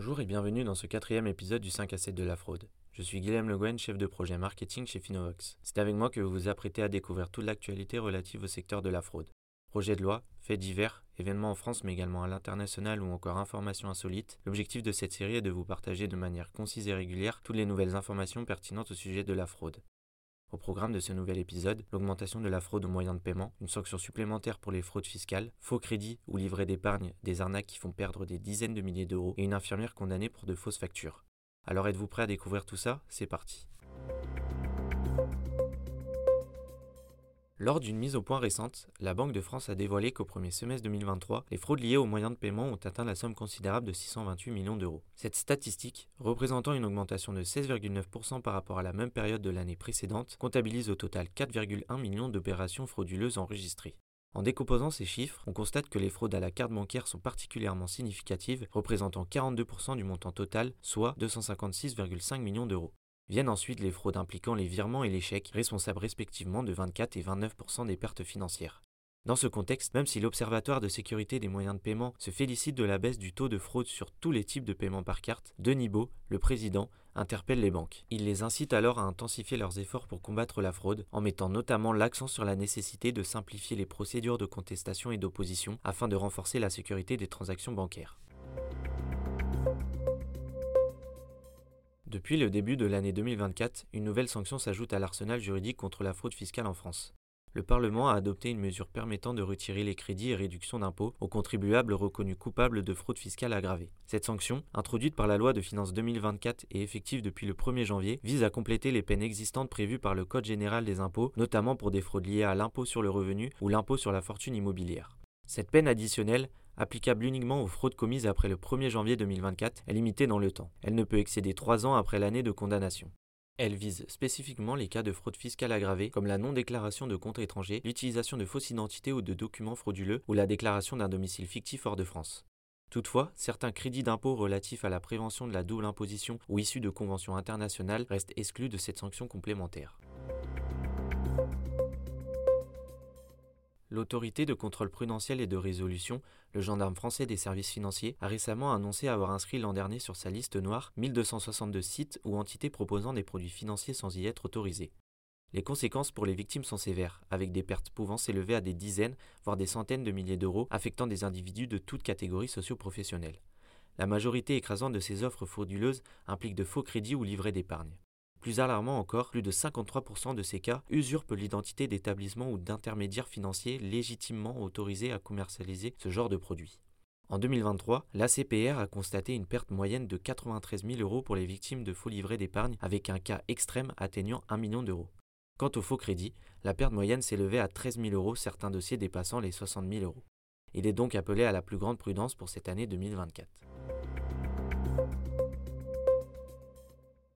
Bonjour et bienvenue dans ce quatrième épisode du 5 à 7 de la fraude. Je suis Guillaume Le Guen, chef de projet marketing chez Finovox. C'est avec moi que vous vous apprêtez à découvrir toute l'actualité relative au secteur de la fraude. Projet de loi, faits divers, événements en France mais également à l'international ou encore informations insolites, l'objectif de cette série est de vous partager de manière concise et régulière toutes les nouvelles informations pertinentes au sujet de la fraude. Au programme de ce nouvel épisode, l'augmentation de la fraude aux moyens de paiement, une sanction supplémentaire pour les fraudes fiscales, faux crédits ou livrets d'épargne, des arnaques qui font perdre des dizaines de milliers d'euros et une infirmière condamnée pour de fausses factures. Alors êtes-vous prêt à découvrir tout ça? C'est parti. Lors d'une mise au point récente, la Banque de France a dévoilé qu'au premier semestre 2023, les fraudes liées aux moyens de paiement ont atteint la somme considérable de 628 millions d'euros. Cette statistique, représentant une augmentation de 16,9% par rapport à la même période de l'année précédente, comptabilise au total 4,1 millions d'opérations frauduleuses enregistrées. En décomposant ces chiffres, on constate que les fraudes à la carte bancaire sont particulièrement significatives, représentant 42% du montant total, soit 256,5 millions d'euros. Viennent ensuite les fraudes impliquant les virements et chèques, responsables respectivement de 24 et 29% des pertes financières. Dans ce contexte, même si l'Observatoire de sécurité des moyens de paiement se félicite de la baisse du taux de fraude sur tous les types de paiements par carte, Denis Beau, le président, interpelle les banques. Il les incite alors à intensifier leurs efforts pour combattre la fraude, en mettant notamment l'accent sur la nécessité de simplifier les procédures de contestation et d'opposition afin de renforcer la sécurité des transactions bancaires. Depuis le début de l'année 2024, une nouvelle sanction s'ajoute à l'arsenal juridique contre la fraude fiscale en France. Le Parlement a adopté une mesure permettant de retirer les crédits et réductions d'impôts aux contribuables reconnus coupables de fraude fiscale aggravée. Cette sanction, introduite par la loi de finances 2024 et effective depuis le 1er janvier, vise à compléter les peines existantes prévues par le Code général des impôts, notamment pour des fraudes liées à l'impôt sur le revenu ou l'impôt sur la fortune immobilière. Cette peine additionnelle applicable uniquement aux fraudes commises après le 1er janvier 2024, est limitée dans le temps. Elle ne peut excéder 3 ans après l'année de condamnation. Elle vise spécifiquement les cas de fraude fiscale aggravée, comme la non-déclaration de comptes étrangers, l'utilisation de fausses identités ou de documents frauduleux, ou la déclaration d'un domicile fictif hors de France. Toutefois, certains crédits d'impôt relatifs à la prévention de la double imposition ou issus de conventions internationales restent exclus de cette sanction complémentaire. L'autorité de contrôle prudentiel et de résolution, le gendarme français des services financiers, a récemment annoncé avoir inscrit l'an dernier sur sa liste noire 1262 sites ou entités proposant des produits financiers sans y être autorisés. Les conséquences pour les victimes sont sévères, avec des pertes pouvant s'élever à des dizaines, voire des centaines de milliers d'euros, affectant des individus de toutes catégories socio-professionnelles. La majorité écrasante de ces offres frauduleuses implique de faux crédits ou livrets d'épargne. Plus alarmant encore, plus de 53% de ces cas usurpent l'identité d'établissements ou d'intermédiaires financiers légitimement autorisés à commercialiser ce genre de produits. En 2023, l'ACPR a constaté une perte moyenne de 93 000 euros pour les victimes de faux livrets d'épargne, avec un cas extrême atteignant 1 million d'euros. Quant au faux crédit, la perte moyenne s'élevait à 13 000 euros, certains dossiers dépassant les 60 000 euros. Il est donc appelé à la plus grande prudence pour cette année 2024.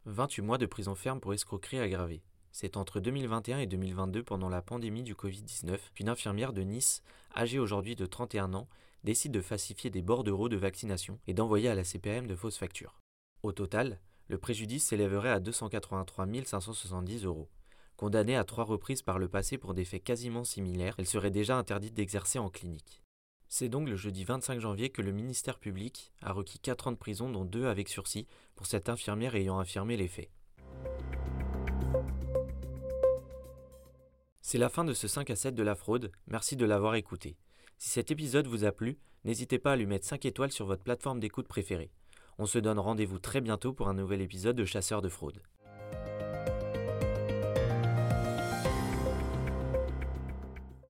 28 mois de prison ferme pour escroquerie aggravée. C'est entre 2021 et 2022, pendant la pandémie du Covid-19, qu'une infirmière de Nice, âgée aujourd'hui de 31 ans, décide de falsifier des bordereaux de vaccination et d'envoyer à la CPM de fausses factures. Au total, le préjudice s'élèverait à 283 570 euros. Condamnée à trois reprises par le passé pour des faits quasiment similaires, elle serait déjà interdite d'exercer en clinique. C'est donc le jeudi 25 janvier que le ministère public a requis 4 ans de prison, dont 2 avec sursis, pour cette infirmière ayant affirmé les faits. C'est la fin de ce 5 à 7 de la fraude, merci de l'avoir écouté. Si cet épisode vous a plu, n'hésitez pas à lui mettre 5 étoiles sur votre plateforme d'écoute préférée. On se donne rendez-vous très bientôt pour un nouvel épisode de Chasseurs de fraude.